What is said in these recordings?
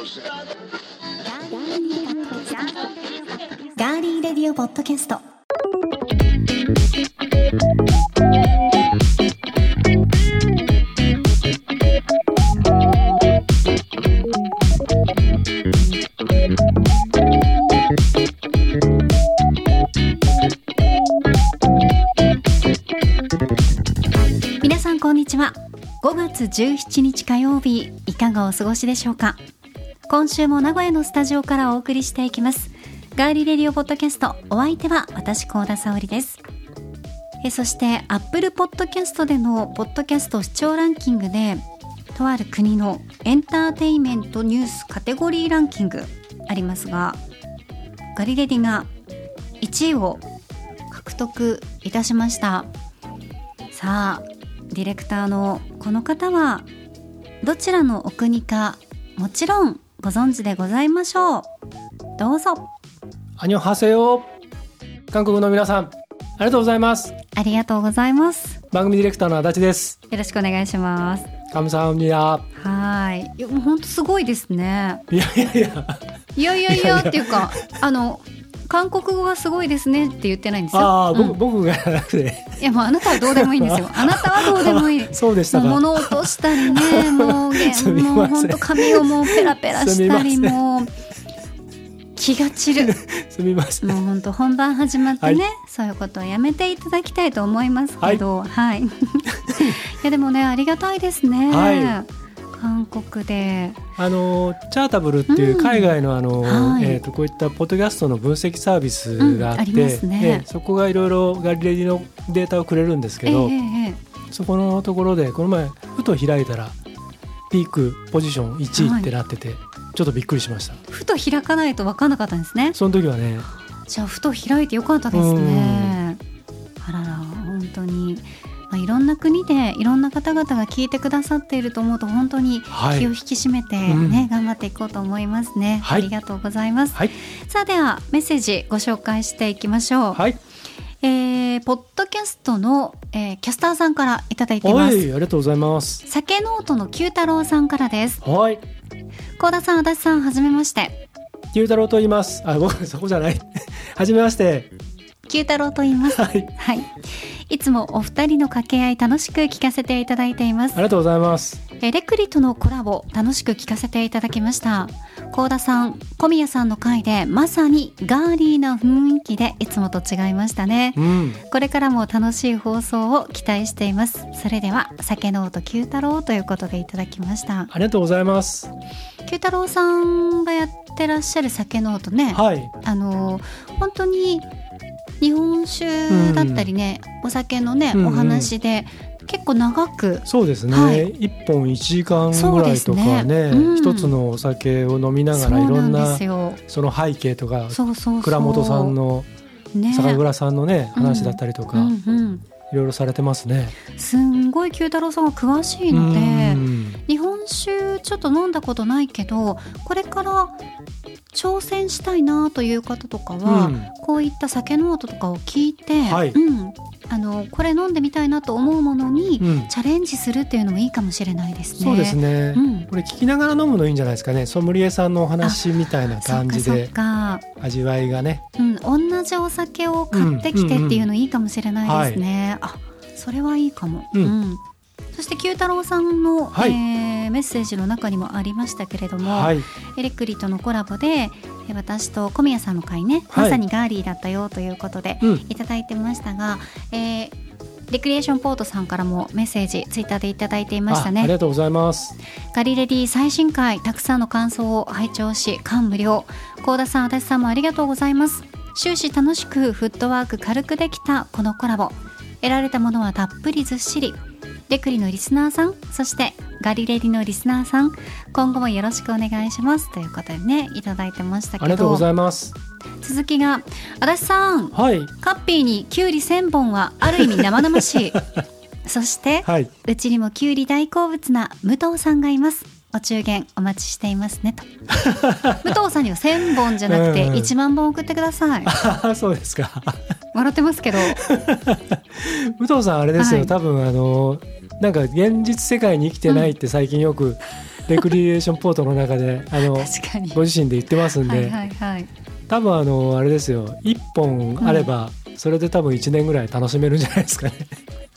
ガーリーレディオポッドキャスト。皆さんこんにちは。5月17日火曜日いかがお過ごしでしょうか？今週も名古屋のスタジオからお送りしていきます。ガーリレディオポッドキャストお相手は私高田沙織です。えそしてアップルポッドキャストでのポッドキャスト視聴ランキングでとある国のエンターテインメントニュースカテゴリーランキングありますがガリレディが1位を獲得いたしました。さあディレクターのこの方はどちらのお国かもちろんご存知でございましょう。どうぞ。アニョハセヨ韓国の皆さんありがとうございます。ありがとうございます。番組ディレクターの足立です。よろしくお願いします。カムサハムニヤはい。いやもう本当すごいですね。いや。いやいやいやいやいや。っていうかあの韓国語がすごいですねって言ってないんですよ。ああ、うん。僕僕がなくて。いやもうあなたはどうでもいいんですよ。あなたはどうでもいい。そうでした物落としたりね。もうげすみもう本当髪をもうペラペラしたりもう気が散る。すみません。もう本当本番始まってね、はい。そういうことをやめていただきたいと思いますけど。はい、い、やでもねありがたいですね、は韓国で。あのチャータブルっていう海外のあの、はい。えっ、とこういったポッドキャストの分析サービスがあって、うんありますね。ええそこがいろいろガリレディのデータをくれるんですけええど、ええそこのところでこの前ふと開いたらピークポジション1位ってなってて、ちょっとびっくりしました。ふと開かないと分かんなかったんですね。その時はね。じゃあふと開いてよかったですね。あらら本当に、まあ、いろんな国でいろんな方々が聞いてくださっていると思うと本当にはい。気を引き締めてね、うん。頑張っていこうと思いますね、はい。ありがとうございます。はい。さあではメッセージご紹介していきましょう、はい。えーポッドキャストの、えーキャスターさんからいただいています。はいありがとうございます。酒ノートの九太郎さんからです。はい。高田さん足立さんはじめまして。九太郎と言います。あ僕そこじゃない。はじめまして九太郎と言います。はい。はい。いつもお二人の掛け合い楽しく聞かせていただいています。ありがとうございます。えレクリとのコラボ楽しく聞かせていただきました。高田さん小宮さんの回でまさにガーリーな雰囲気でいつもと違いましたね。うん。これからも楽しい放送を期待しています。それでは酒ノート九太郎ということでいただきました。ありがとうございます。九太郎さんがやってらっしゃる酒ノートね、はい。あの本当に日本酒だったりね、お酒のね、うんうん。お話で結構長くそうですね、はい。一本1時間ぐらいとかねね。うん。一つのお酒を飲みながらいろなんなその背景とかそうそうそう。倉本さんのね。酒蔵さんのねうん。話だったりとか、うんうん、いろいろされてますね。すんごい九太郎さんが詳しいので酒ちょっと飲んだことないけどこれから挑戦したいなという方とかは、うん。こういった酒ノートとかを聞いて、はい。うん、あのこれ飲んでみたいなと思うものにうん。チャレンジするっていうのもいいかもしれないですね。そうですね、うん。これ聞きながら飲むのいいんじゃないですかね。ソムリエさんのお話みたいな感じでか、味わいがね。うん、同じお酒を買ってきてっていうのいいかもしれないですね。あそれはいいかも。うん。うんそして九太郎さんの、はい。えーメッセージの中にもありましたけれども、はい。エレクリとのコラボでえー私と小宮さんの会ね、はい。まさにガーリーだったよということで、うん。いただいてましたが、えーレクリエーションポートさんからもメッセージツイッターでいただいていましたあありねがとうございます。ガリレディ最新回たくさんの感想を拝聴し感無量。高田さん足立さんもありがとうございます。終始楽しくフットワーク軽くできたこのコラボ。得られたものはたっぷりずっしりレクリのリスナーさんそしてガリレディのリスナーさん今後もよろしくお願いします。ということでねいただいてましたけど。ありがとうございます。続きが足立さん。はい。カッピーにキュウリ1000本はある意味生々しい。そしてはい。うちにもキュウリ大好物な武藤さんがいます。お中元お待ちしていますねと。武藤さんには1000本じゃなくてうん。1万本送ってください。あ そうですか。笑ってますけど。武藤さんあれですよ、はい。多分あのなんか現実世界に生きてないって最近よくレクリエーションポートの中であのご自身で言ってますんで、はいはいはい。多分あのあれですよ。1本あれば、それで多分1年ぐらい楽しめるんじゃないですかね。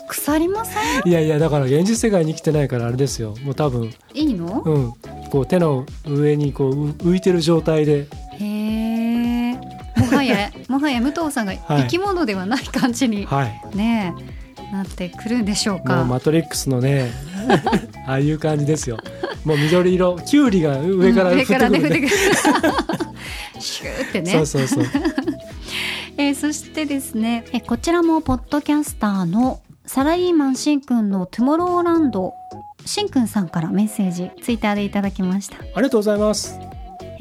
腐りません？いやいやだから現実世界に生きてないからあれですよ。もう多分いいの？うん。こう手の上にこうう浮いてる状態で。へえもはやもはや武藤さんが生き物ではない感じに、はい。ねえなってくるんでしょうもうかマトリックスのね ああいう感じですよ。もう緑色キュウリが上からうん降ってくるね。降ってくる。シューってね。そうそうそう。えーそしてですね、えーこちらもポッドキャスターのサラリーマンしんくんのトゥモローランドしんくんさんからメッセージツイッターでいただきました。ありがとうございます。えー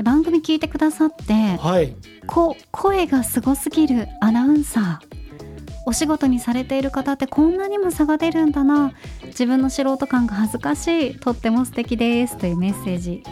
番組聞いてくださってはい。こ声がすごすぎるアナウンサーお仕事にされている方ってこんなにも差が出るんだな。自分の素人感が恥ずかしい。とっても素敵です。というメッセージ。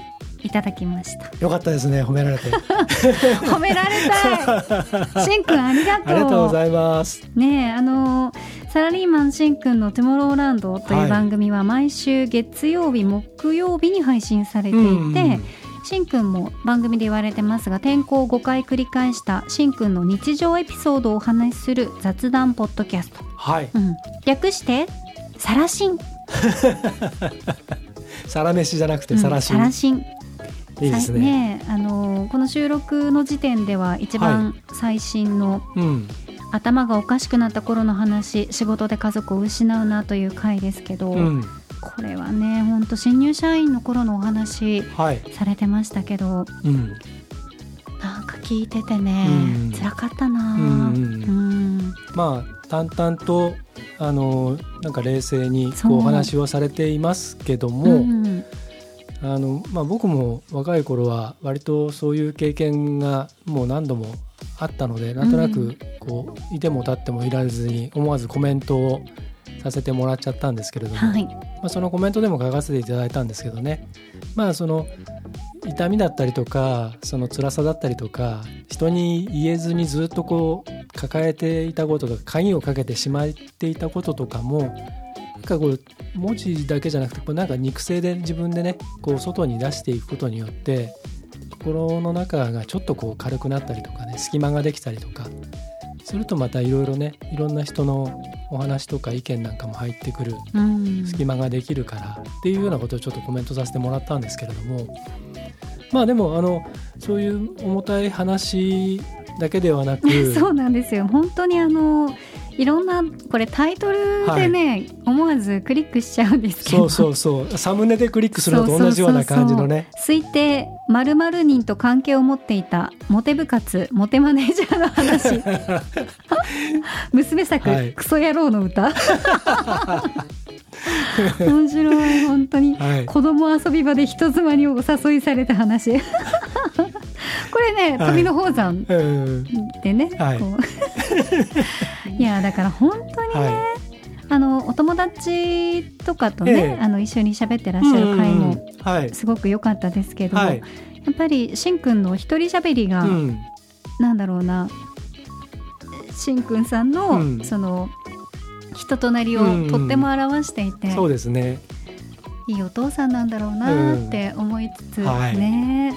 いただきました。よかったですね。褒められて。褒められたい。しんくんありがとう。ありがとうございます。ねえあのサラリーマンしんくんの「トゥモローランド」というはい。番組は毎週月曜日木曜日に配信されていて、うんうんしんくんも番組で言われてますが転校を5回繰り返したしんくんの日常エピソードをお話しする雑談ポッドキャスト、はい。うん、略して「サラシン」サラメシじゃなくてうんサラシン、サラシン。いいですさねねあのこの収録の時点では一番最新のうん。頭がおかしくなった頃の話仕事で家族を失うなという回ですけど、うんこれはねほんと新入社員の頃のお話はい。されてましたけどうん。なんか聞いててね、うん。辛かったな。うんうんまあ淡々とあのなんか冷静にこうお話をされていますけども、うんあのまあ、僕も若い頃は割とそういう経験がもう何度もあったのでなんとなくこういても立ってもいられずに思わずコメントをさせてもらっちゃったんですけれども、はい。まあ、そのコメントでも書かせていただいたんですけどね。まあその痛みだったりとかその辛さだったりとか人に言えずにずっとこう抱えていたこととか鍵をかけてしまっていたこととかもなんかこう文字だけじゃなくてこうなんか肉声で自分でねこう外に出していくことによって心の中がちょっとこう軽くなったりとかね隙間ができたりとかするとまたいろいろねいろんな人のお話とか意見なんかも入ってくるうん。隙間ができるからっていうようなことをちょっとコメントさせてもらったんですけれども。まあでもあのそういう重たい話だけではなく そうなんですよ。本当にあのいろんなこれタイトルでね、思わずクリックしちゃうんですけど。そうそうそう。サムネでクリックするのと同じような感じのね。推定〇〇人と関係を持っていたモテ部活モテマネージャーの話。娘作、はい。クソ野郎の歌。面白い本当に、はい。子供遊び場で人妻にお誘いされた話。これねはい。富の宝山うん。でね、はい。こういやだから本当にね、はあのお友達とかとね、ええ。あの一緒に喋ってらっしゃる回もすごく良かったですけど、はい。やっぱりしんくんの一人喋りが、うん。なんだろうなしんくんさんの、うん。その人となりをうんとっても表していて、そうですね。いいお父さんなんだろうなって思いつつ、うんはい。ね。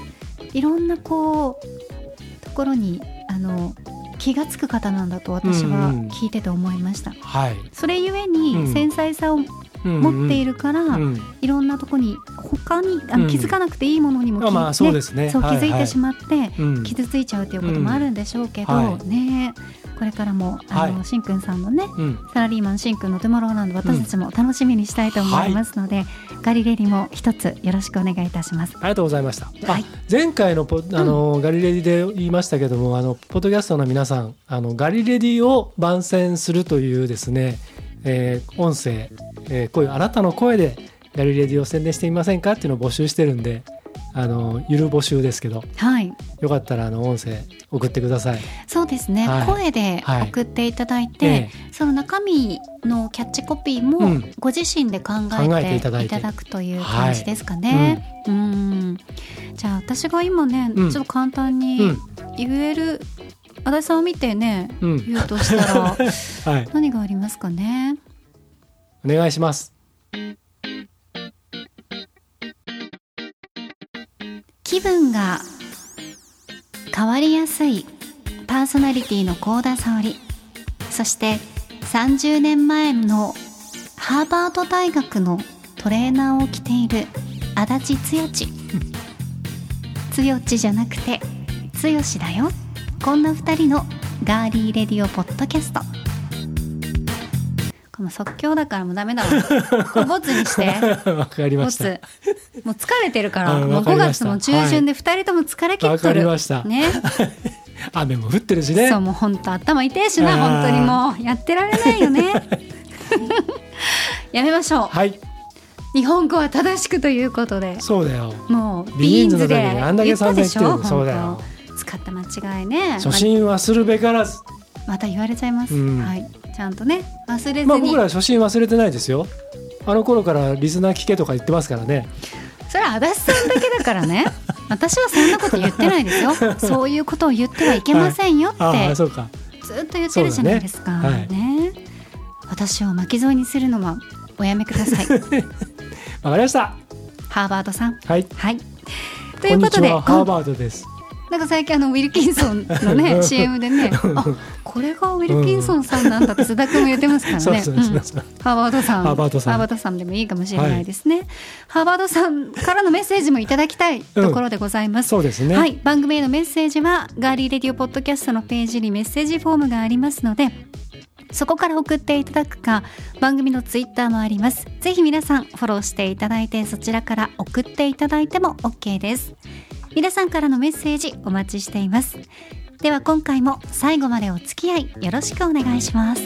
いろんなこうところにあの気がつく方なんだと私はうんうん。聞いてて思いました。はい。それゆえうにん。繊細さを持っているから、うんいろんなとこに他にあのうん。気づかなくていいものにもまあそうですね。そう気はい。づいてしまって、うん。傷ついちゃうということもあるんでしょうけど、うん。はねこれからもあの、はい。しんくんさんのねうん。サラリーマンしんくんのトゥモローランド私たちも楽しみにしたいと思いますので、ガリレディも一つよろしくお願いいたします。ありがとうございました。あはい。前回のポあの、ガリレディで言いましたけども、あのポッドキャストの皆さん、あのガリレディを番宣するというですね、えー音声、えーこういうあなたの声でガリレディを宣伝してみませんかっていうのを募集してるんで、あのゆる募集ですけど、はいよかったらあの音声送ってください。そうですね、はい。声ではい。送っていただいて、えその中身のキャッチコピーうもん。ご自身で考考ええて。いただくという感じですかね。うん。じゃあ私が今ね、うん。ちょっと簡単うにん。言える、足立さんを見てねうん。言うとしたら はい、何がありますかね？お願いします。が変わりやすいパーソナリティの幸田沙織。そして30年前のハーバード大学のトレーナーを着ている足立剛剛じゃなくて剛だよ。こんな2人のガーリーレディオポッドキャスト。この即興だからもうダメだわ。これボツにして。わかりました。ボツ。もう疲れてるから。あもう5わかりました。月も中旬で2人とも疲れ切っわかとる、りました。ね。雨も降ってるしね。そうもう本当頭痛いしな本当にもうやってられないよね。やめましょう。はい。日本語は正しくということで。そうだよ。もうビギンズので時にあんだけ言ったでしょ使った間違いね。初心はするべからずままた言われちゃいます、うん。はい。ちゃんとね忘れずに、まあ僕ら初心忘れてないですよ。あの頃からリスナー聞けとか言ってますからね。それは足立さんだけだからね。私はそんなこと言ってないですよ。そういうことを言ってはいけませんよって、ああそうか。ずっと言ってるじゃないですか。そうだね。ね。私を巻き添えにするのはおやめください。わかりました。ハーバードさん。はい。はい。ということでは。ハーバードですなんか最近あのウィルキンソンのね CM でねあこれがウィルキンソンさんなんだって須田君も言ってますからね。ん。ハーバードさん。ハーバードさん。ハーバードさんでもいいかもしれないですね、ハーバードさんからのメッセージもいただきたいところでございます、そうですね。はい、番組へのメッセージはガーリーレディオポッドキャストのページにメッセージフォームがありますのでそこから送っていただくか番組のツイッターもありますぜひ皆さんフォローしていただいてそちらから送っていただいても OK です皆さんからのメッセージお待ちしています。では今回も最後までお付き合いよろしくお願いします。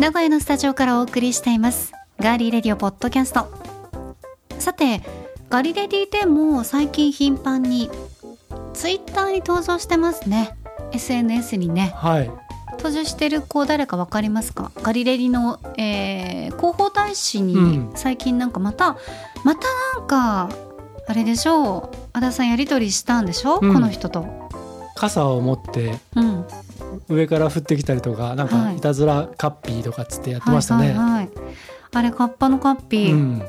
名古屋のスタジオからお送りしています。ガーリーレディオポッドキャスト。さてガリレディでも最近頻繁にツイッターに登場してますね。SNS にね。はい。登場してる子誰かわかりますか？ガリレディの、えー広報大使うにん。最近なんかまた、またなんかあれでしょう。足田さんやり取りしたんでしょ、うん。この人と。傘を持ってうん。上から降ってきたりとかなんはい。かいたずらカッピーとかっつってやってましたね、はいはいはい。あれカッパのカッピー、うん、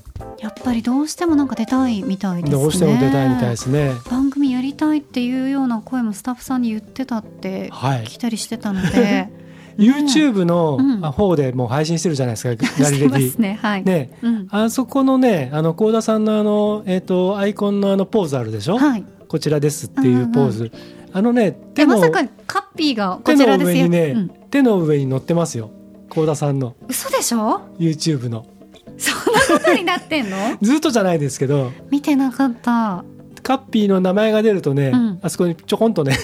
やっぱりどうしてもなんか出たいみたいですね。どうしても出たいみたいですね。番組やりたいっていうような声もスタッフさんに言ってたってはい。聞いたりしてたので。YouTube のうん。あ方でもう配信してるじゃないですか、ガリしてまレディすねはい、ね。うん、あそこのねあの幸田さんのあの、えー、とアイコンのあのポーズあるでしょ、はい。こちらですっていうポーズ、あのね手のでまさかカッピーがこ手のちらですよ、上にね、うん、手の上に乗ってますよ幸田さんの。嘘でしょ？YouTube のそんなことになってんの？ずっとじゃないですけど。見てなかった。カッピーの名前が出るとね、うん。あそこにちょこんとね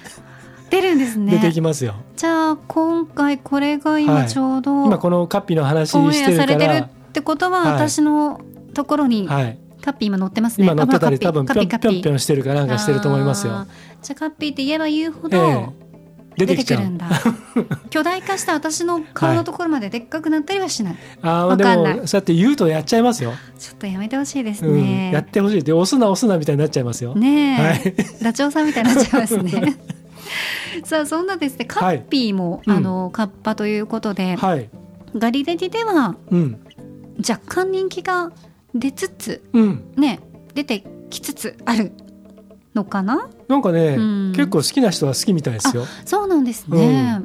出るんですね。出てきますよ。じゃあ今回これが今ちょうど、今このカッピーの話してるから。されてるってことは、はい。私のところにはい、カッピー今乗ってますね。今乗ってたり多分ぴょんぴょんしてるかなんかしてると思いますよ。じゃあカッピーって言えば言うほど、ええ出てきちゃう。んだ。巨大化した私の顔のところまででっかくなったりはしない、あーでわかんない。もそうやって言うとやっちゃいますよ。ちょっとやめてほしいですうん、ね、やってほしいで押すな押すなみたいになっちゃいますよ。ねえ、はい。ダチョウさんみたいになっちゃいますね。さあそんなですね。カッピーも、うん。あのカッパということで、はい。ガリレディではうん。若干人気が出つつうん。ね出てきつつあるのかな？なんかね、うん。結構好きな人は好きみたいですよ。そうなんですね、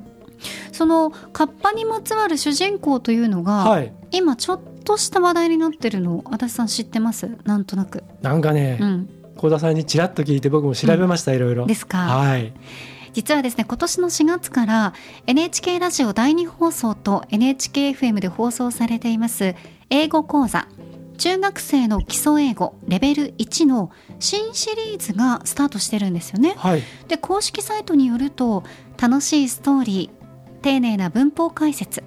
そのカッパにまつわる主人公というのが、はい。今ちょっとした話題になってるの足立さん知ってます？なんとなく、なんかねう、ん、幸田さんにちらっと聞いて僕も調べました、いろいろ。ですか。はい。実はですね今年の4月から NHK ラジオ第2放送と NHKFM で放送されています英語講座中学生の基礎英語レベル1の新シリーズがスタートしてるんですよねはい。で公式サイトによると楽しいストーリー丁寧な文法解説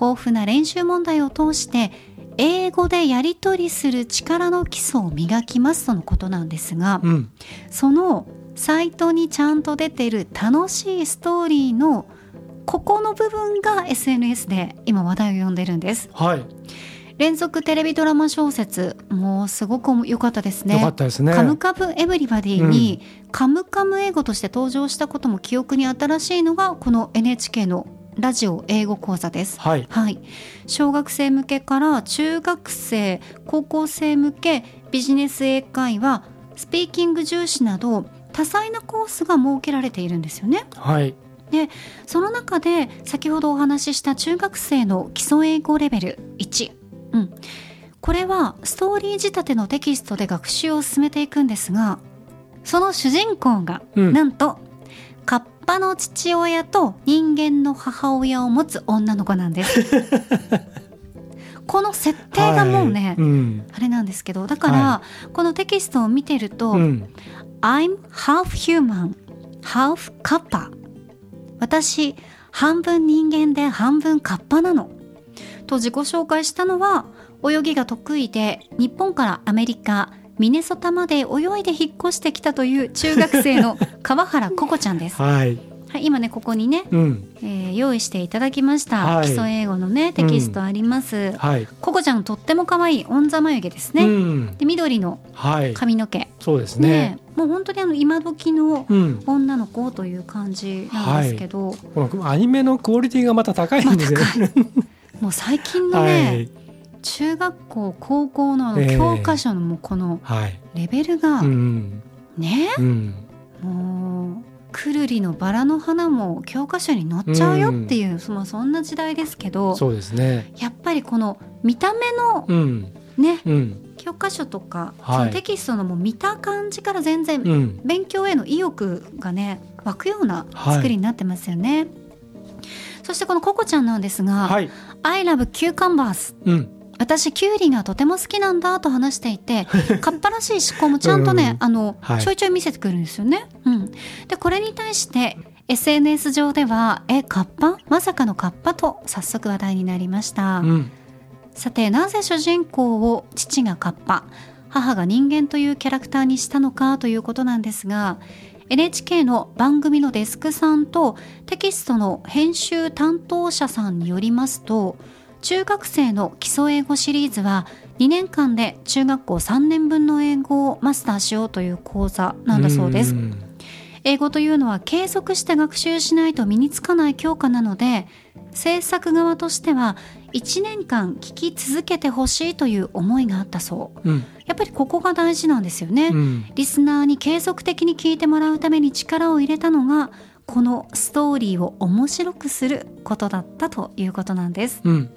豊富な練習問題を通して英語でやり取りする力の基礎を磨きますとのことなんですが、うん。そのサイトにちゃんと出てる楽しいストーリーのここの部分が SNS で今話題を呼んでるんです。はい。連続テレビドラマ小説もうすごく良かったですね。よかったですね。カムカムエブリバディに、カムカム英語として登場したことも記憶に新しいのがこの NHK のラジオ英語講座です、はい。はい、小学生向けから中学生高校生向けビジネス英会話スピーキング重視など多彩なコースが設けられているんですよね。はい。その中で先ほどお話しした中学生の基礎英語レベル1、うん、これはストーリー仕立てのテキストで学習を進めていくんですがその主人公が、うんなんとカッパの父親と人間の母親を持つ女の子なんです。この設定がもうね、はいうん。あれなんですけどだから、はこのテキストを見てると、うん。I'm half human, half kappa. 私、半分人間で半分カッパなの。と自己紹介したのは、泳ぎが得意で、日本からアメリカ、ミネソタまで泳いで引っ越してきたという中学生の 川原ココちゃんです。はい。はい、今ね、ここにね、うん。えー用意していただきました。はい基礎英語のね、テキストあります。はい。ココちゃんとっても可愛いオンザ眉毛ですね。うん。で、緑のはい。髪の毛。そうですねね。もう本当にあの今時のうん。女の子という感じなんですけど、このアニメのクオリティがまた高いんですね。もう最近のはね、い。中学校高校の教科書のもうこのはい。レベルがうん。ね、うん。もうくるりのバラの花も教科書に載っちゃうよっていう、そのそんな時代ですけどそうですね。やっぱりこの見た目のうん。ね？うん。教科書とか、はいそのテキストのもう見た感じから全然うん。勉強への意欲がね湧くような作りになってますよね。そしてこのココちゃんなんですが、はい。I love cucumbers うん。私キュウリがとても好きなんだと話していてカッパらしい思考もちゃんとね、うんあの、はいちょいちょい見せてくるんですよね。うん、でこれに対して SNS 上では「えカッパ？まさかのカッパ?」と早速話題になりました。うん。さてなぜ主人公を父がカッパ？母が人間というキャラクターにしたのかということなんですが NHK の番組のデスクさんとテキストの編集担当者さんによりますと中学生の基礎英語シリーズは2年間で中学校3年分の英語をマスターしようという講座なんだそうです。ん英語というのは継続して学習しないと身につかない教科なので制作側としては1年間聞き続けてほしいという思いがあったそううん。やっぱりここが大事なんですよね、うん。リスナーに継続的に聞いてもらうために力を入れたのがこのストーリーを面白くすることだったということなんですうん。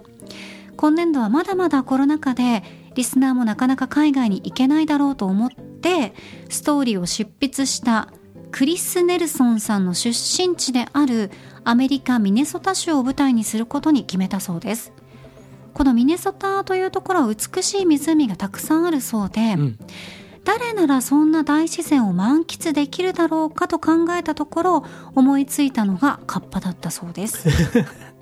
今年度はまだまだコロナ禍でリスナーもなかなか海外に行けないだろうと思ってストーリーを執筆したクリス・ネルソンさんの出身地であるアメリカ・ミネソタ州を舞台にすることに決めたそうですこのミネソタというところは美しい湖がたくさんあるそうで、うん。誰ならそんな大自然を満喫できるだろうかと考えたところ思いついたのがカッパだったそうです。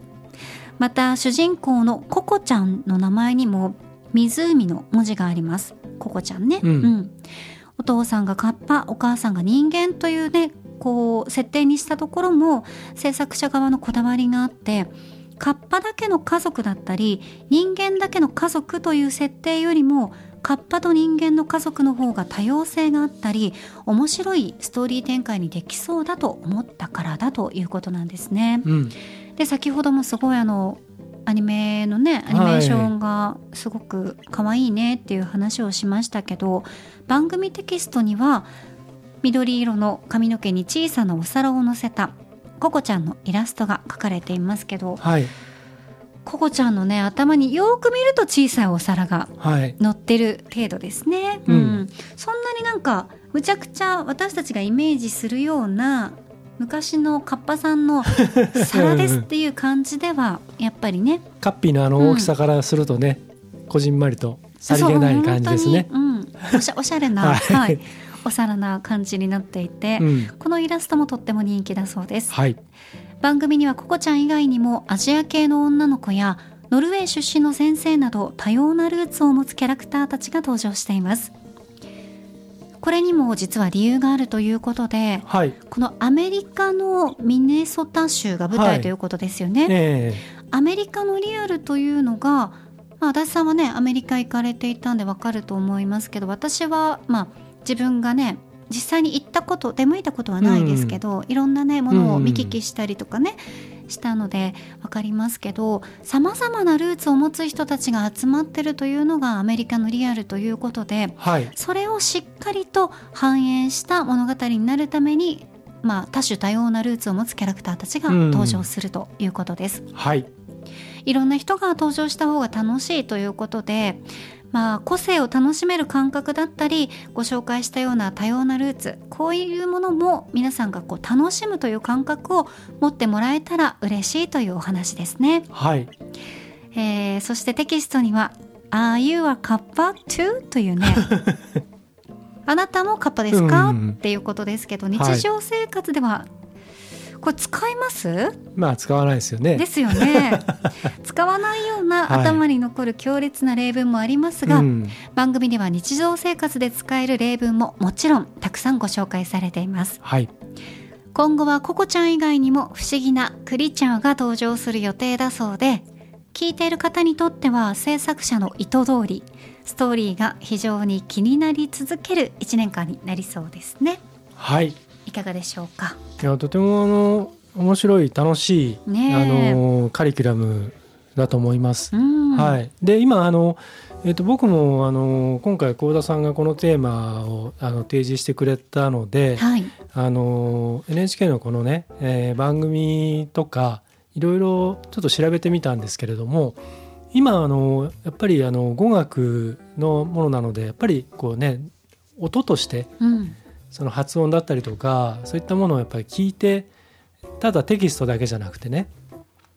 また主人公のココちゃんの名前にも湖の文字があります。ココちゃんね、うん。お父さんがカッパお母さんが人間というねこう設定にしたところも制作者側のこだわりがあってカッパだけの家族だったり人間だけの家族という設定よりもカッパと人間の家族の方が多様性があったり面白いストーリー展開にできそうだと思ったからだということなんですね。うん。で先ほどもすごいあのアニメのねアニメーションがすごく可愛いねっていう話をしましたけど番組テキストには緑色の髪の毛に小さなお皿を乗せたココちゃんのイラストが描かれていますけどはい。ココちゃんのね頭によく見ると小さいお皿がはい。乗ってる程度ですね、うん。そんなになんかむちゃくちゃ私たちがイメージするような昔のカッパさんの 皿ですっていう感じではやっぱりね。カッピーのあの大きさからするとね、こじんまりとさりげない感じですね。うん、おしゃおしゃれな、はい。はい、お皿な感じになっていて、うん。このイラストもとっても人気だそうですはい。番組にはココちゃん以外にもアジア系の女の子やノルウェー出身の先生など多様なルーツを持つキャラクターたちが登場していますこれにも実は理由があるということではい。このアメリカのミネソタ州が舞はい台ということですよね、えアメリカのリアルというのがまあ、足立さんはねアメリカ行かれていたんでわかると思いますけど私はまあ自分がね実際に行ったこと出向いたことはないですけど、いろんなねものを見聞きしたりとかね、したので分かりますけどさまざまなルーツを持つ人たちが集まってるというのがアメリカのリアルということで、はい。それをしっかりと反映した物語になるために、まあ、多種多様なルーツを持つキャラクターたちが登場するということです。はい。いろんな人が登場した方が楽しいということで、まあ、個性を楽しめる感覚だったりご紹介したような多様なルーツこういうものも皆さんがこう楽しむという感覚を持ってもらえたら嬉しいというお話ですね。はい。えーそしてテキストには「Are you a kappa too?」というね。あなたもカッパですか、うん。っていうことですけど日常生活ではこれ使います？まあ使わないですよね。ですよね。使わないようなはい。頭に残る強烈な例文もありますが、うん。番組では日常生活で使える例文ももちろんたくさんご紹介されています。はい。今後はココちゃん以外にも不思議なクリーチャーが登場する予定だそうで聞いている方にとっては制作者の意図通りストーリーが非常に気になり続ける1年間になりそうですね。はいいかがでしょうか？いやとてもあの面白い楽しい、あのカリキュラムだと思います。うん。はい、で今あの、えっと僕もあの今回幸田さんがこのテーマをあの提示してくれたので、はい。あの NHK のこのね、えー番組とかいろいろちょっと調べてみたんですけれども今あのやっぱりあの語学のものなのでやっぱりこうね音としてうんその発音だったりとかそういったものをやっぱり聞いてただテキストだけじゃなくてね、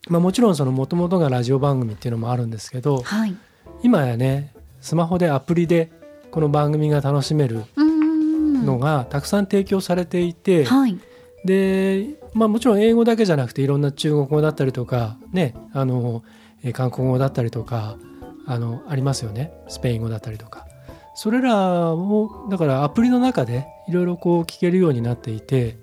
まあ、もちろんその元々がラジオ番組っていうのもあるんですけどはい。今やねスマホでアプリでこの番組が楽しめるうんのがたくさん提供されていて、はい。で、まあ、もちろん英語だけじゃなくていろんな中国語だったりとかねあのえー韓国語だったりとかあのありますよね。スペイン語だったりとかそれらをだからアプリの中でいろいろこう聞けるようになっていて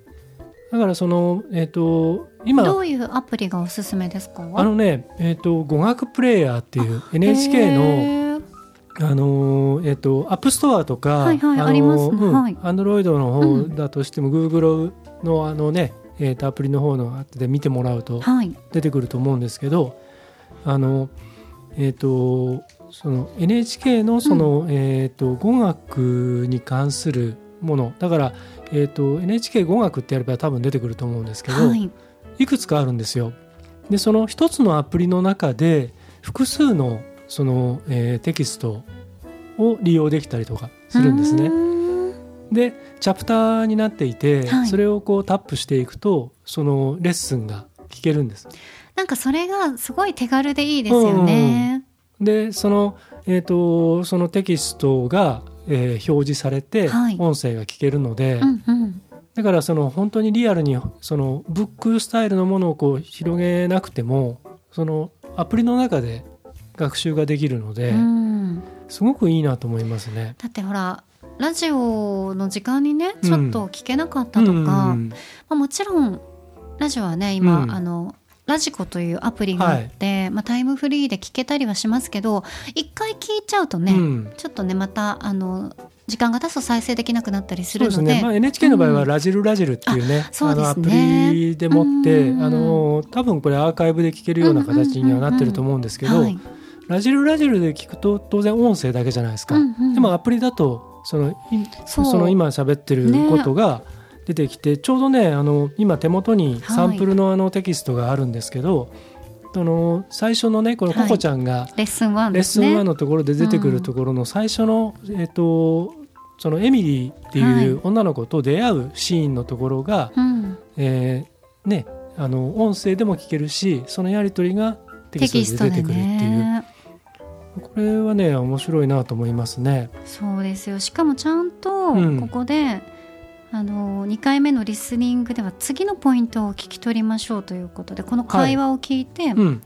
だからそのえっ、と今どういうアプリがおすすめですか？あのねえっ、と語学プレイヤーっていう NHK のあのーえっ、とアップストアとか、はいはいありますね。うんはい。アンドロイドの方だとしても、Google のあのね、えー、とアプリの方ので見てもらうとはい。出てくると思うんですけど、あのえっ、とその NHK のその、えっ、と語学に関するものだから、えっ、と NHK 語学ってやれば多分出てくると思うんですけど、はいいくつかあるんですよ。でその一つのアプリの中で複数のその、えーテキストを利用できたりとかするんですね。うーんでチャプターになっていて、はいそれをこうタップしていくとそのレッスンが聞けるんです。なんかそれがすごい手軽でいいですよね。でその,、えー、とそのテキストが、えー表示されてはい。音声が聞けるので、うんうん。だからその本当にリアルにそのブックスタイルのものをこう広げなくてもそのアプリの中で学習ができるので、うん。すごくいいなと思いますね。だってほらラジオの時間にねちょっと聞けなかったとか、うん。まあ、もちろんラジオはね今、うん。あのラジコというアプリがあって、まあ、タイムフリーで聞けたりはしますけど一回聞いちゃうとね、うん。ちょっとねまたあの時間が経つと再生できなくなったりするので。ね、まあ、NHK の場合はうん。ラジルラジルっていうね,、そうですね。あのアプリでもって、うんあの多分これアーカイブで聞けるような形にはなってると思うんですけど、はいラジルラジルで聞くと当然音声だけじゃないですか、うんうん。でもアプリだとそのいその今喋ってることが出てきて、ちょうどねあの今手元にサンプルのあのテキストがあるんですけど、その最初のねこのココちゃんがレッスン1レッスンですね。1のところで出てくるところの最初の、えっとそのエミリーっていう女の子と出会うシーンのところが、うん、えーねあの音声でも聞けるしそのやり取りがテテキストでで出てくるっていう、ね。これはね面白いなと思いますね。そうですよ。しかもちゃんとうん。ここで、あの2回目のリスニングでは次のポイントを聞き取りましょうということでこの会話を聞いて、うん、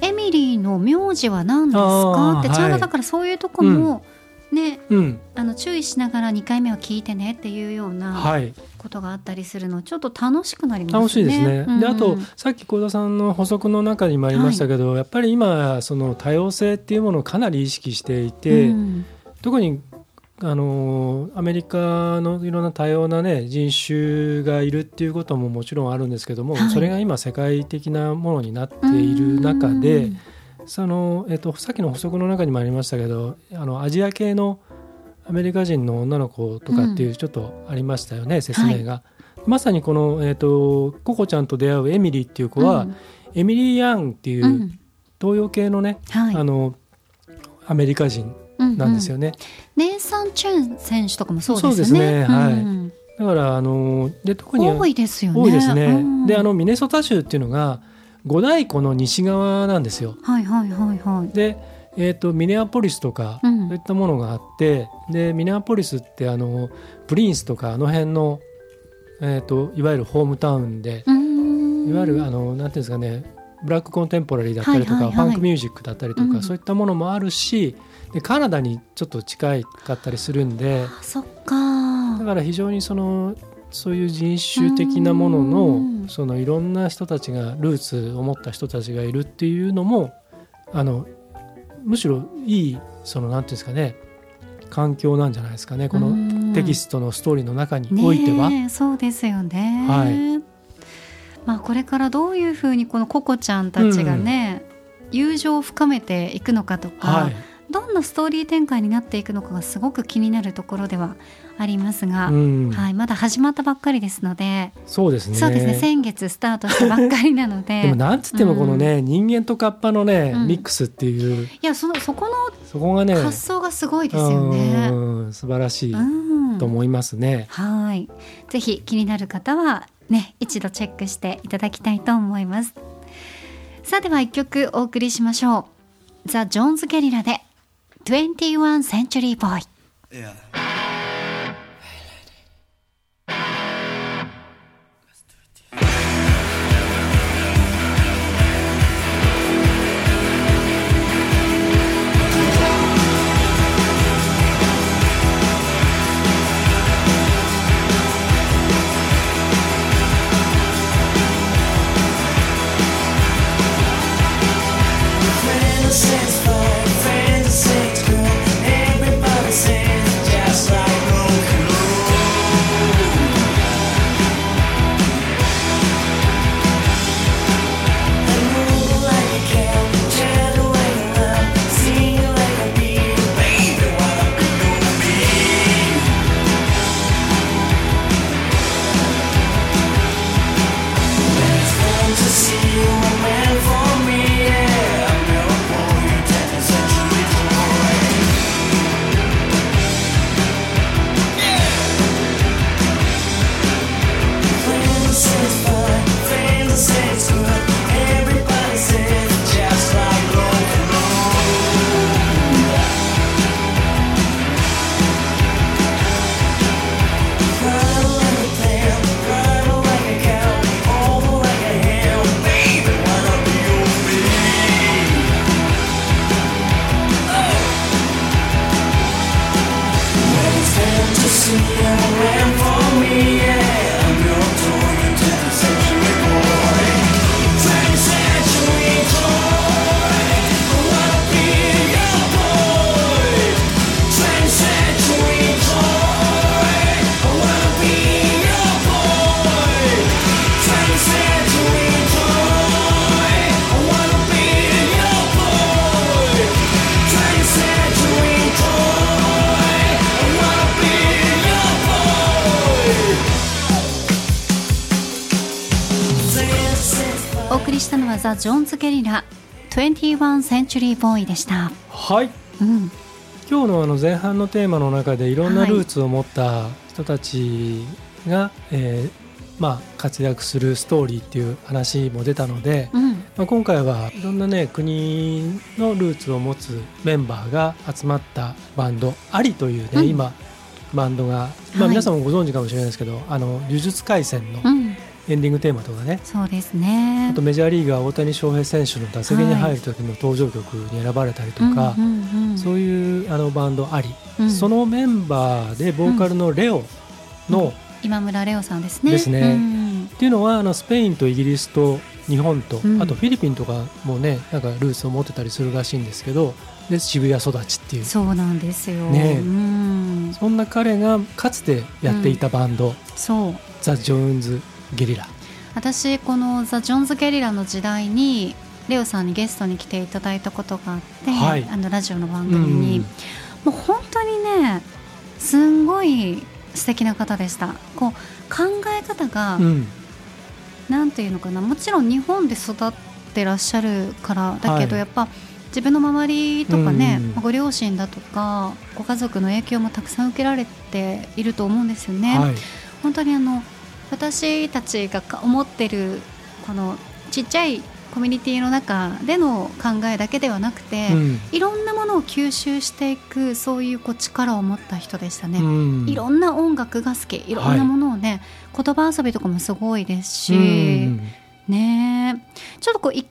エミリーの名字は何ですか？ってちゃんはいとだからそういうとこも、ねうん。あの注意しながら2回目は聞いてねっていうようなはい。ことがあったりするのちょっと楽しくなりますね。楽しいですね。うんであとさっき幸田さんの補足の中にもありましたけど、やっぱり今その多様性っていうものをかなり意識していて、うん。特にあのアメリカのいろんな多様な、ね、人種がいるっていうことももちろんあるんですけども、はい。それが今世界的なものになっている中で、うん。その、えっと、さっきの補足の中にもありましたけどあのアジア系のアメリカ人の女の子とかっていうちょっとありましたよね、説明が。まさにこの、えっとココちゃんと出会うエミリーっていう子は、うん。エミリー・ヤンっていううん。東洋系のね、はい。あのアメリカ人なんですよね。ネイサン・チェン選手とかもそうですそうですね。ねはいうんだからあので特に多いですよね。多いですね。うんであのミネソタ州っていうのが五大湖の西側なんですよ。はいはいはいはい。で、えー、とミネアポリスとか、うんそういったものがあってでミネアポリスってあのプリンスとかあの辺の、えー、といわゆるホームタウンで、うんいわゆるあのなんていうんですかねブラックコンテンポラリーだったりとか、ファンクミュージックだったりとか、うんそういったものもあるしでカナダにちょっと近いかったりするんであそっかだ。から非常にそのそういう人種的なものうんのそのいろんな人たちがルーツを持った人たちがいるっていうのもあのむしろいいそのなんていうんですかね環境なんじゃないですかねこのテキストのストーリーの中においては。ねえそうですよね。はいまあこれからどういうふうにこのココちゃんたちがね、友情を深めていくのかとか、はいどんなストーリー展開になっていくのかがすごく気になるところではありますが、うんはいまだ始まったばっかりですので、そうですねそうですね先月スタートしたばっかりなので。でもなんつってもこのね、人間とカッパのね、うんミックスっていういやそのそこそこがねの発想がすごいですよね。うん素晴らしいうんと思いますね。はい。ぜひ気になる方はね、一度チェックしていただきたいと思います。さあでは一曲お送りしましょう。ザ・ジョーンズ・ゲリラで21 Century Boy。Yeah. ジョーンズ・ゲリラ21 Century Boy でした。はいうん。今日のあの前半のテーマの中でいろんなルーツを持った人たちが、えーまあ、活躍するストーリーっていう話も出たので、うん。まあ、今回はいろんなね国のルーツを持つメンバーが集まったバンドアリというね、うん今バンドが、まあ、はい皆さんもご存知かもしれないですけど、あの呪術廻戦のうん。エンディングテーマとかね。そうですね。あとメジャーリーガー大谷翔平選手の打席に入る時の登場曲に選ばれたりとか、うんうんうんそういうあのバンドあり、うん。そのメンバーでボーカルのレオの、今村レオさんですね。ですね。うんっていうのはあのスペインとイギリスと日本と、うん。あとフィリピンとかもねなんかルーツを持ってたりするらしいんですけどで渋谷育ちっていう。そうなんですよ、ねそんな彼がかつてやっていたバンド、そう。ザ・ジョーンズ・ゲリラ。私このザ・ジョンズ・ゲリラの時代にレオさんにゲストに来ていただいたことがあって、はい。あのラジオの番組に、うんもう本当にねすんごい素敵な方でした。こう考え方が、うん。なんていうのかな。もちろん日本で育ってらっしゃるからだけど、はい。やっぱ自分の周りとかね、うんまあご両親だとかご家族の影響もたくさん受けられていると思うんですよね。はい。本当にあの私たちがか思ってるこのちっちゃいコミュニティの中での考えだけではなくて、うん。いろんなものを吸収していくそういうこう力を持った人でしたね。うん。いろんな音楽が好きいろんなものをね、言葉遊びとかもすごいですし、うん。ね。えちょっとこう一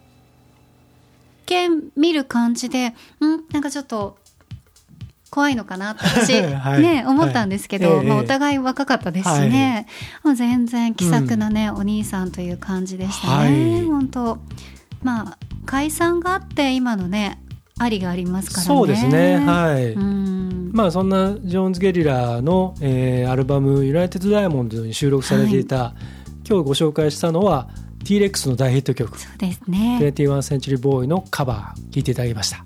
見見る感じでうん？なんかちょっと怖いのかなって私、はい。ね思ったんですけど、はい。ええまあ、お互い若かったですしね、もう全然気さくなね、お兄さんという感じでしたね、はい。本当まあ解散があって今のねありがありますからね。そうですね。はい、うん。まあそんなジョーンズ・ゲリラの、えーアルバム「ユナイテッド・ダイヤモンド」に収録されていた、今日ご紹介したのは T-REX の大ヒット曲。そうですね「21 Century Boy」のカバー聴いていただきました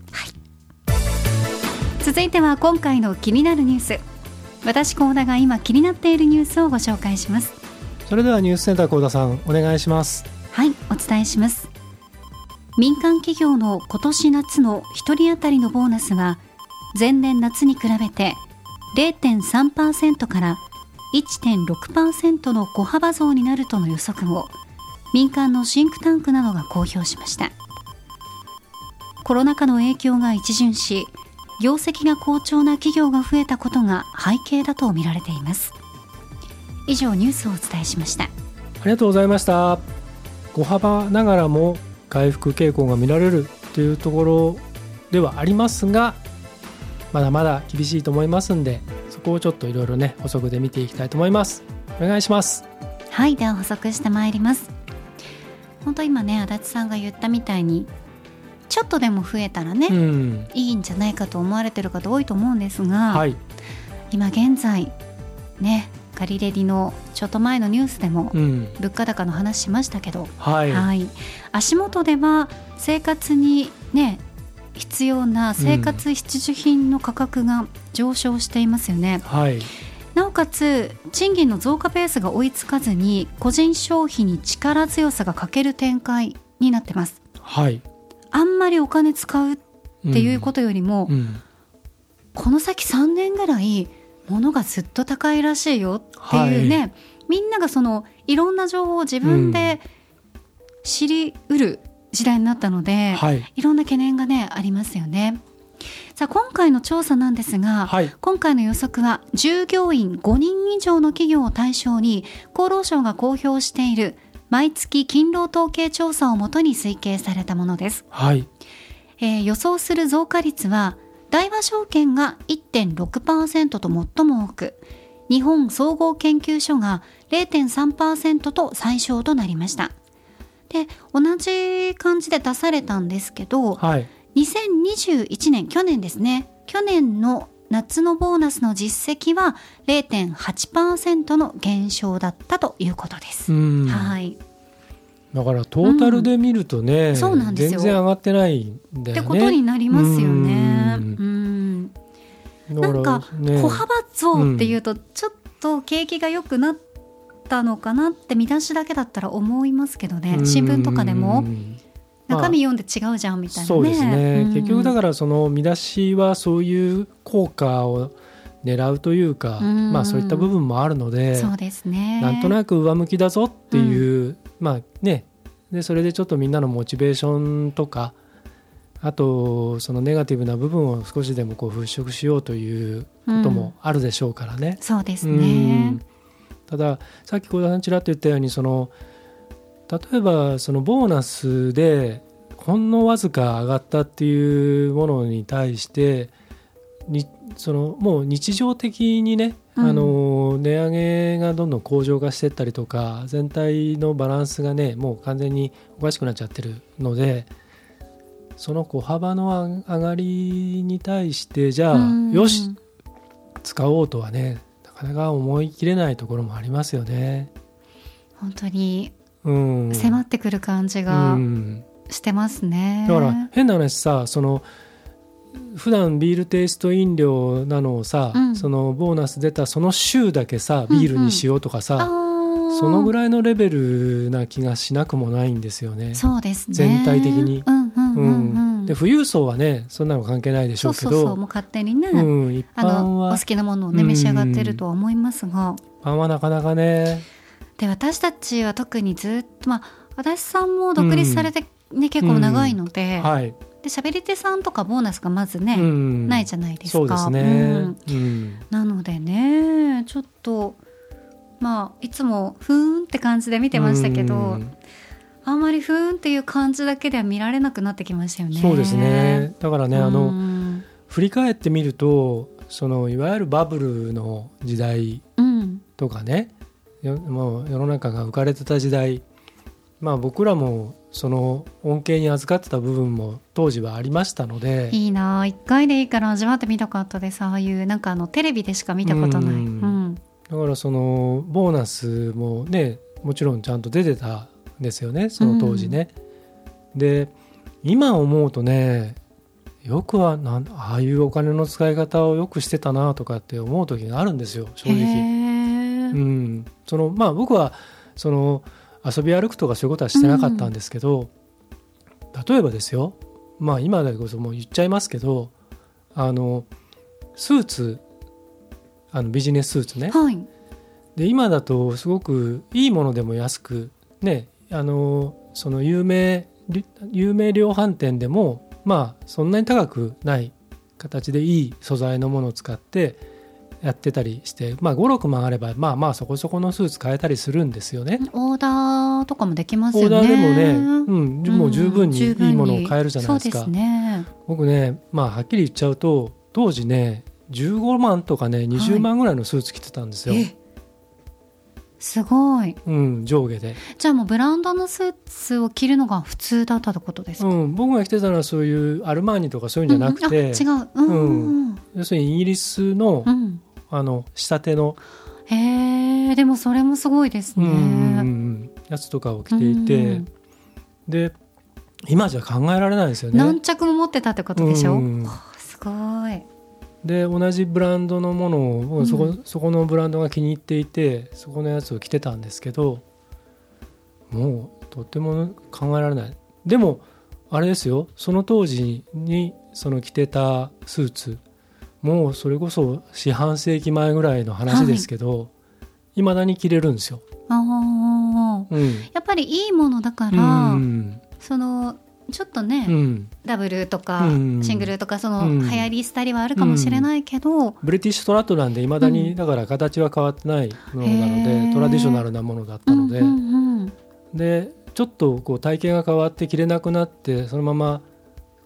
続いては今回の気になるニュース。私高田が今気になっているニュースをご紹介します。それではニュースセンター幸田さんお願いします。はいお伝えします。民間企業の今年夏の1人当たりのボーナスは前年夏に比べて0.3%から1.6%の小幅増になるとの予測を民間のシンクタンクなどが公表しました。コロナ禍の影響が一巡し業績が好調な企業が増えたことが背景だと見られています。以上ニュースをお伝えしました。ありがとうございました。小幅ながらも回復傾向が見られるというところではありますがまだまだ厳しいと思いますんでそこをちょっといろいろね補足で見ていきたいと思います。お願いします。はいでは補足してまいります。本当今ね足立さんが言ったみたいにちょっとでも増えたらね、うん。いいんじゃないかと思われてる方多いと思うんですが、はい。今現在ねガリレディのちょっと前のニュースでもうん。物価高の話しましたけど、はい、はい、足元では生活にね必要な生活必需品の価格が上昇していますよね、はい。なおかつ賃金の増加ペースが追いつかずに個人消費に力強さが欠ける展開になってます。はいあんまりお金使うっていうことよりも、うん。この先3年ぐらい物がずっと高いらしいよっていうね、みんながそのいろんな情報を自分で知りうる時代になったので、はい。いろんな懸念がねありますよね。さあ今回の調査なんですが、はい。今回の予測は従業員5人以上の企業を対象に厚労省が公表している毎月勤労統計調査をもとに推計されたものです。はい。えー予想する増加率は大和証券が1.6%と最も多く日本総合研究所が0.3%と最小となりました。で同じ感じで出されたんですけどはい。2021年去年ですね。去年の夏のボーナスの実績は0.8%の減少だったということです、うん。はい。だからトータルで見るとね、そうなんですよ。全然上がってないんだよね。ってことになりますよね。ううん。なんかね小幅増っていうとちょっと景気が良くなったのかなって見出しだけだったら思いますけどね。新聞とかでうもんまあ。中身読んで違うじゃんみたいなね。そうですね、うん。結局だからその見出しはそういう効果を狙うというか、うんまあそういった部分もあるのでそうですね。なんとなく上向きだぞっていう、まあねでそれでちょっとみんなのモチベーションとかあとそのネガティブな部分を少しでもこう払拭しようということもあるでしょうからね。そうですうねん。たださっき小田さんちらっと言ったようにその例えばそのボーナスでほんのわずか上がったっていうものに対してにそのもう日常的にね、うんあの値上げがどんどん向上化していったりとか全体のバランスがねもう完全におかしくなっちゃってるのでその小幅の上がりに対してじゃあ、うんよし使おうとはねなかなか思い切れないところもありますよね。本当にうん、迫ってくる感じうがんしてますね。だから変な話さその普段ビールテイスト飲料なのをさ、うん。そのボーナス出たその週だけさビールにしようとかさ、そのぐらいのレベルな気がしなくもないんですよね。そうですね。全体的に。うんうんうんうん。で富裕層はねそんなの関係ないでしょけど。そううそうそうもう勝手にね、うん、一あ般はのお好きなものをねうん。召し上がってるとは思いますが、一般はなかなかね。で私たちは特にずっとまあ足立さんも独立されてね、結構長いので、はい、で喋り手さんとかボーナスがまずね、うん。ないじゃないですか。そうですね、うん。うん。なのでねちょっとまあいつもふーんって感じで見てましたけど、うん。あんまりふーんっていう感じだけでは見られなくなってきましたよね。そうですね。だからね、あうのん振り返ってみるとそのいわゆるバブルの時代うん。とかねよもう世の中が浮かれてた時代まあ僕らもその恩恵に預かってた部分も当時はありましたので。いいな。あ一回でいいから味わってみたかったです。ああいうなんかあのテレビでしか見たことない。ううん。んだからそのボーナスもねもちろんちゃんと出てたんですよねその当時ね。で今思うとねよくはなんああいうお金の使い方をよくしてたなとかって思う時があるんですよ正へ直。えうん、そのまあ僕はその遊び歩くとかそういうことはしてなかったんですけど、例えばですよまあ今だこそもう言っちゃいますけどあのスーツあのビジネススーツねはい。で今だとすごくいいものでも安くねあのその有名り有名量販店でもまあそんなに高くない形でいい素材のものを使ってやってたりして、まあ、56万あればまあまあそこそこのスーツ買えたりするんですよね。オーダーとかもできますオよね。ーダーでもね、うん、もう十分にいいものを買えるじゃないですか。そうですね。僕ね、まあ、はっきり言っちゃうと当時ね15万とかね20万ぐらいのスーツ着てたんですよ、えすごい。うん、上下で。じゃあもうブランドのスーツを着るのが普通だったってことですか？うん、僕が着てたのはそういうアルマーニとかそういうんじゃなくて、うんあ違う。うんうんうん。要するにイギリスの,、うんあの仕立ての、へえ、でもそれもすごいですね。うんうんうんやつとかを着ていて、うんで今じゃ考えられないですよね。何着も持ってたってことでしょ？うんすごい。で同じブランドのものを、うん。そこそこのブランドが気に入っていてそこのやつを着てたんですけどもうとっても考えられない。でもあれですよ。その当時にその着てたスーツもうそれこそ四半世紀前ぐらいの話ですけど、いまだに着れるんですよ。ああ。うん。やっぱりいいものだから、うん。そのちょっとね、うん。ダブルとか、うん。シングルとかそのうん。流行り廃りはあるかもしれないけど、ブリティッシュトラットなんでいまだに、うん。だから形は変わってないものなのへでー。トラディショナルなものだったので、うんうんうん。でちょっとこう体型が変わって着れなくなってそのまま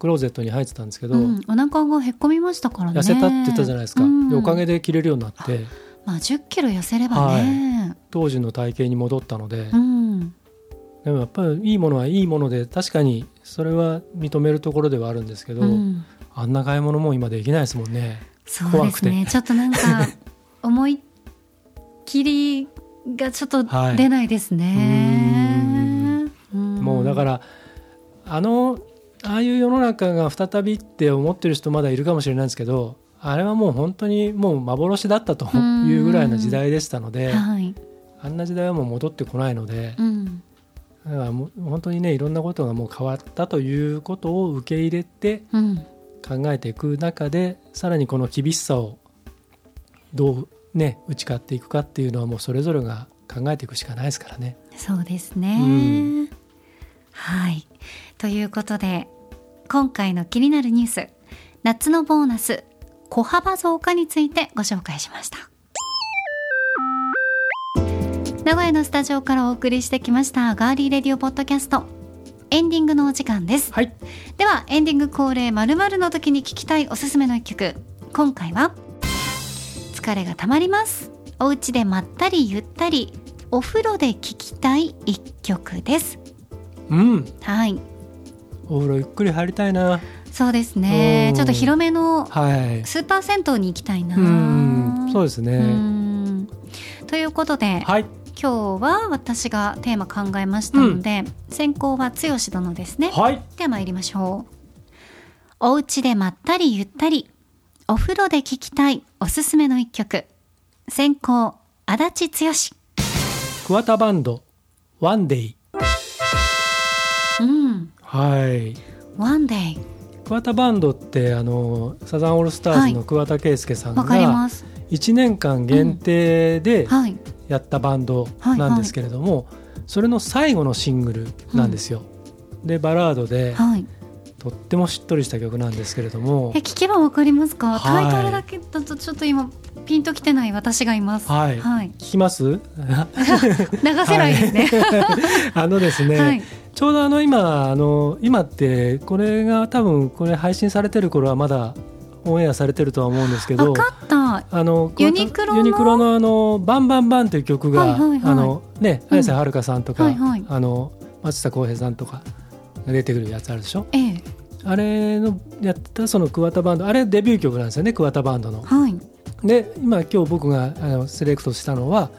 クローゼットに入ってたんですけど、うん。お腹がへっこみましたからね。痩せたって言ったじゃないですか、うん。でおかげで着れるようになって。まあ1 0キロ痩せればね、当時の体型に戻ったので、うん。でもやっぱりいいものはいいもので確かにそれは認めるところではあるんですけど、うん。あんな買い物も今できないですもんね。そう怖くて。ですねちょっとなんか 思いっきりがちょっとはい。出ないですね、うん。もうだからあのああいう世の中が再びって思ってる人まだいるかもしれないんですけどあれはもう本当にもう幻だったというぐらいの時代でしたのではい、あんな時代はもう戻ってこないのでうん。だからもう本当にねいろんなことがもう変わったということを受け入れてうん、考えていく中でさらにこの厳しさをどうね打ち勝っていくかっていうのはもうそれぞれが考えていくしかないですからね。そうですね、うんはい。ということで今回の気になるニュース夏のボーナス小幅増加についてご紹介しました。名古屋のスタジオからお送りしてきましたガーリーレディオポッドキャスト。エンディングのお時間です。はい。ではエンディング恒例まるの時に聞きたいおすすめの一曲。今回は疲れがたまります。お家でまったりゆったりお風呂で聴きたい一曲ですうん。はい。お風呂ゆっくり入りたいな。そうですね。うん。ちょっと広めのはい。スーパー銭湯に行きたいな。うん。そうですうねん。ということで、はい。今日は私がテーマ考えましたので、先行は剛殿ですね。はい。では参りましょう。お家でまったりゆったりお風呂で聴きたいおすすめの一曲。先行足立剛。桑田バンドワンデイ。うんはい。ワンデイ桑田バンドってあのサザンオールスターズの桑田佳祐さんがます。1年間限定ではい。やったバンドなんですけれども、それの最後のシングルなんですよ。でバラードではい。とってもしっとりした曲なんですけれども。え、聞けばわかりますか、はい。タイトルだけだとちょっと今ピンときてない私がいます。はい。はい、聞きます？流せないですね。あのですね、はい。ちょうどあの今あの今ってこれが多分これ配信されてる頃はまだオンエアされてるとは思うんですけどユニクロのユニクロのあのバンバンバンという曲が、はいはいはい。あのねうん。綾瀬はるかさんとか、はいはい。あの松下洸平さんとかが出てくるやつあるでしょ？ええ。あれのやったその桑田バンドあれデビュー曲なんですよね桑田バンドの。はいで今今日僕があのセレクトしたのは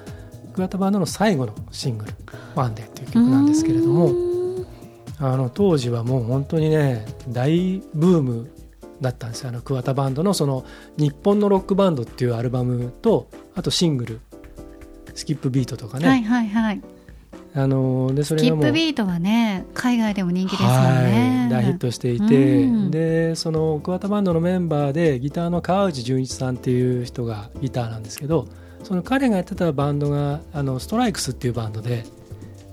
桑田バンドの最後のシングル「ワンデーっていう曲なんですけれどもあの当時はもう本当にね大ブームだったんですよ。あの桑田バンドのその「日本のロックバンド」っていうアルバムとあとシングル「スキップビート」とかね、はいはいはいあのでそスキッれがもう。プビートはね海外でも人気ですもんね。はい。大ヒットしていて、うん。でその桑田バンドのメンバーでギターの川内純一さんっていう人がギターなんですけどその彼がやってたバンドがあのストライクスっていうバンドで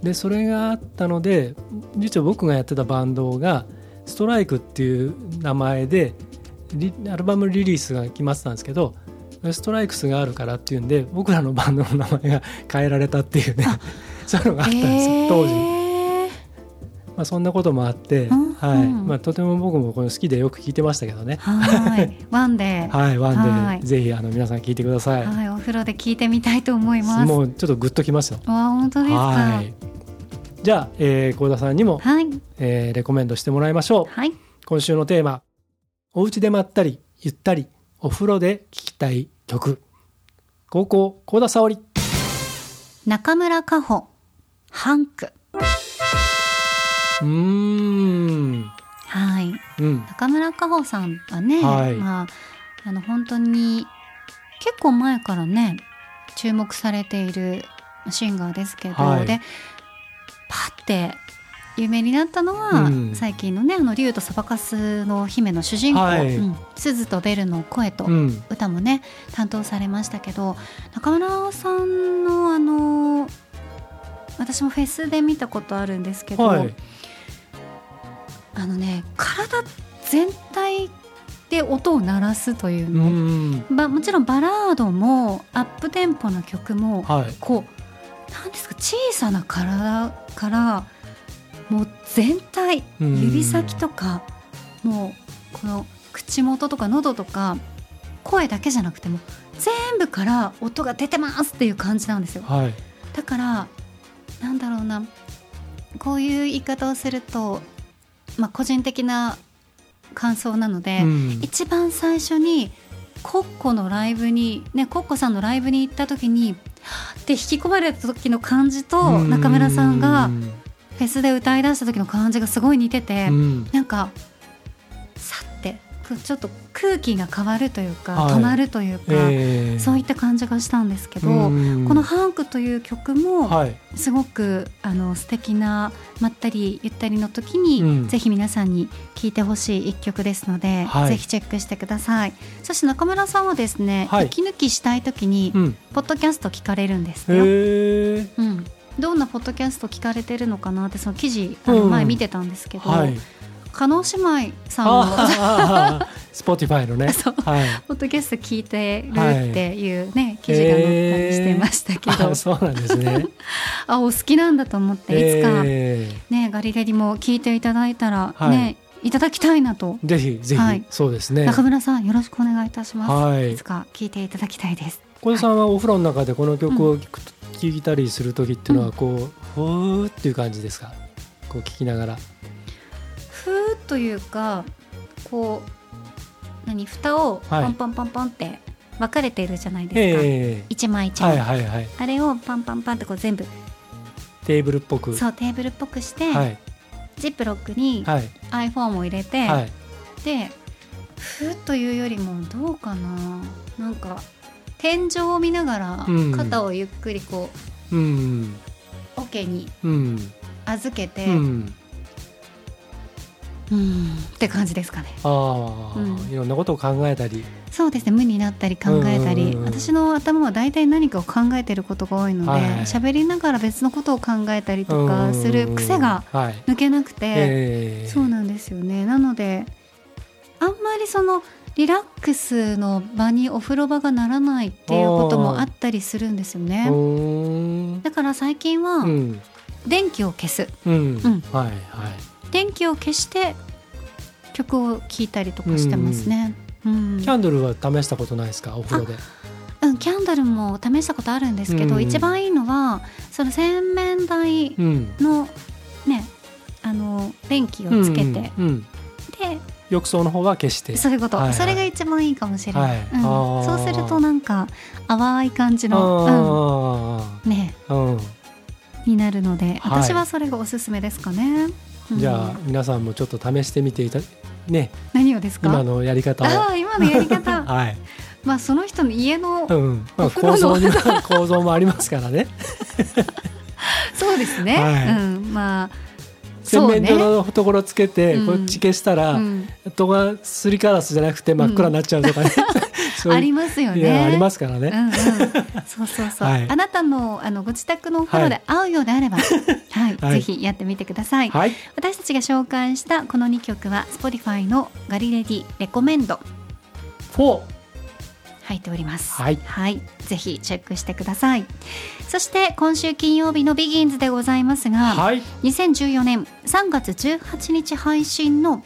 でそれがあったので実は僕がやってたバンドがストライクっていう名前でリアルバムリリースが決まってたんですけどストライクスがあるからっていうんで僕らのバンドの名前が変えられたっていうね そういうのがあったんですよ、当時。まあ、そんなこともあって、うんはいうんまあ、とても僕もこの好きでよく聞いてましたけどね。はい ワンデーはい、ワンで、はいぜひあの皆さん聞いてください。はいお風呂で聞いてみたいと思いますもうちょっとグッときますよ。わあ本当ですかははいい。じゃあ、えー、幸田さんにも、はい、えーレコメンドしてもらいましょう。今週のテーマ、お家でまったり、ゆったり、お風呂で聴きたい曲。高校、幸田沙織。中村佳穂ハンクうーん。はいうん。中村佳穂さんはね、はいまああの本当に結構前からね注目されているシンガーですけど、はいでパッて有名になったのは、うん最近のね「あの竜とそばかすの姫」の主人公、はいうん鈴とベルの声とうん。歌もね担当されましたけど中村さんのあの私もフェスで見たことあるんですけど、はい。あのね体全体で音を鳴らすといううの、ん。ばもちろんバラードもアップテンポの曲もはい。こうなんですか小さな体からもう全体うん。指先とかもうこの口元とか喉とか声だけじゃなくても全部から音が出てますっていう感じなんですよ。はい。だからなんだろうなこういう言い方をすると、まあ、個人的な感想なので、うん。一番最初にコッコのライブにねコッコさんのライブに行った時にって引き込まれた時の感じと中村さんがフェスで歌い出した時の感じがすごい似てて、うん。なんかさってちょっと空気が変わるというか、はい。止まるというか、えーそういった感じがしたんですけど、うん。この「ハンク」という曲もはい。すごくあの素敵なまったりゆったりの時に、うん。ぜひ皆さんに聴いてほしい一曲ですので、はい。ぜひチェックしてください。そして中村さんはですね、はい。息抜きしたい時に、うん。ポッドキャスト聞かれるんですへよ、え。うん、どんなポッドキャスト聞かれてるのかなってその記事あのうん。前見てたんですけど、はい。加納姉妹さんのああ、スポティファイのね。はい。ポッドキャスト聞いてるっていうね、記事が載ったりしてましたけど、あそうなんですね。あお好きなんだと思っていつか、えねガリレディも聞いていただいたら、はい。ねいただきたいなと、ーぜひぜひ、はい。そうですね。中村さんよろしくお願いいたします、はい。いつか聞いていただきたいです。小田さんはお風呂の中でこの曲を聞くと、聞いたりする時っていうのはこう、ふーっていう感じですか？こう聞きながら。ふーというかこう何蓋をはいパンパンパンパンって分かれているじゃないですか、え一枚一え枚、はいはいはい。あれをパンパンパンってこう全部テーブルっぽく。そうテーブルっぽくして、はいジップロックにはい iPhone を入れて、はい。でふーというよりもどうかな？なんか天井を見ながらうん。肩をゆっくりこうん。う桶にうん。預けて、ううんん。って感じですかね。ああ、うん。いろんなことを考えたり。そうですね。無になったり考えたり、私の頭は大体何かを考えてることが多いのではい。喋、りながら別のことを考えたりとかする癖が。抜けなくて、ええ。そうなんですよね。なのであんまりそのリラックスの場にお風呂場がならないっていうこともあったりするんですようね。だから最近はうん。電気を消す。電気を消して曲を聴いたりとかしてますね、うんキャンドルは試したことないですか？お風呂で。うん、キャンドルも試したことあるんですけど、うん一番いいのはその洗面台うん。のねあの電気をつけて、うんうん。浴槽の方は消して。でそういうこと、はいはい。それが一番いいかもしれない、はい。うん。そうするとなんか淡い感じの、あうん、ね。あ、うん。になるのではい。私はそれがおすすめですかね、うん。じゃあ皆さんもちょっと試してみていたね。何をですか？今のやり方を。ああ今のやり方。はい。まあその人の家の、うん。まあ構造構造もありますからね。そうですね、はい。うん、まあ洗面所のところつけて、うんこっち消したら、うん戸がすりガラスじゃなくて真っ暗になっちゃうとかね。そういうありますよいやありね。ますからね。うんうん、そうそうそう、はいあなたのあのご自宅のお風呂で合うようであれば、はい、はいぜひやってみてください。はい。私たちが紹介したこの2曲は Spotify のガリレディレコメンドフォー。入っております。はいぜひチェックしてください。そして今週金曜日のビギンズでございますが、はい。2014年3月18日配信の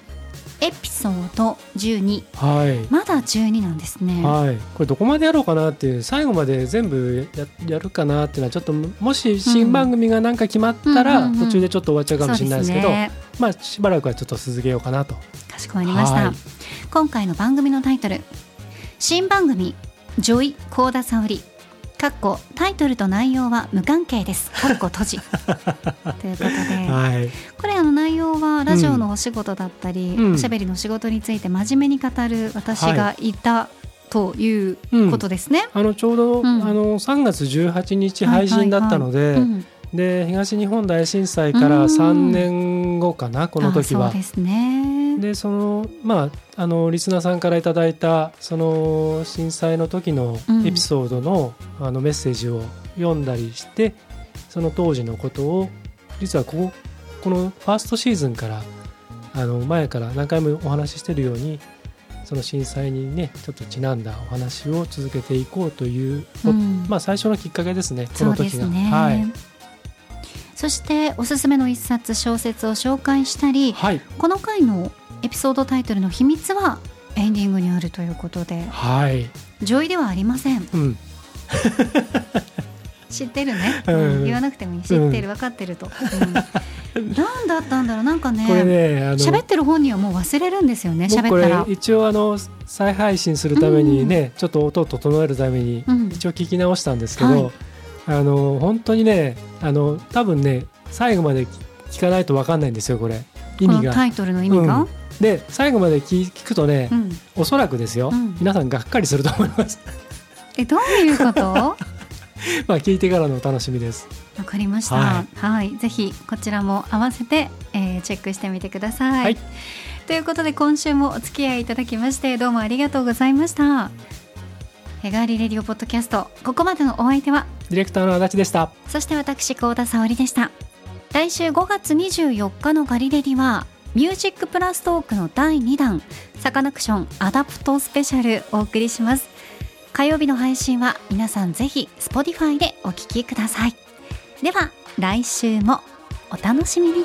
エピソード12はい。まだ12なんですね。はい、これどこまでやろうかなっていう最後まで全部ややるかなっていうのはちょっともし新番組がなんか決まったら途中でちょっと終わっちゃうかもしれないですけど、ねまあしばらくはちょっと続けようかなと。かしこまりました、はい今回の番組のタイトル新番組「ジョイ幸田沙織」かっこタイトルと内容は無関係です。閉じ。ということで、はい。これあの内容はラジオのお仕事だったり、うんおしゃべりの仕事について真面目に語る私がいたということですね。あのちょうど、うんあの3月18日配信だったので、はいはいはいうんで東日本大震災から3年後かな、この時は。でそのまああのリスナーさんからいただいたその震災の時のエピソードの,、あのメッセージを読んだりしてその当時のことを実はこここのファーストシーズンからあの前から何回もお話ししてるようにその震災にねちょっとちなんだお話を続けていこうという、うんまあ最初のきっかけですねこの時が。すね。はい、そしておすすめの一冊小説を紹介したり、はい。この回のエピソードタイトルの秘密はエンディングにあるということで、はい。上位ではありません。うん。知ってるね、うん。うん。言わなくてもいい。知ってる。分かってると、うん、何だったんだろう。なんかねこれね喋ってる本人はもう忘れるんですよね。喋ったら。れ一応あの再配信するためにね、ちょっと音を整えるためにうん。一応聞き直したんですけど、はいあの本当にねあの多分ね最後まで聞かないと分かんないんですよこれ。意こ味が。のタイトルの意味が、うん。で最後まで聞聞くとね、うん。おそらくですよ、うん。皆さんがっかりすると思います。えどういうこと？わ まあ聞いてからのお楽しみです。かりました。ははい、ぜひこちらも合わせて、えーチェックしてみてください、はい。ということで今週もお付き合いいただきましてどうもありがとうございましたヘガーリレディオポッドキャスト。ここまでのお相手はディレクターの足立でした。そして私幸田沙織でした。来週5月24日のガリレディはミュージックプラストークの第2弾サカナクションアダプトスペシャルお送りします。火曜日の配信は皆さんぜひ Spotify でお聞きください。では来週もお楽しみに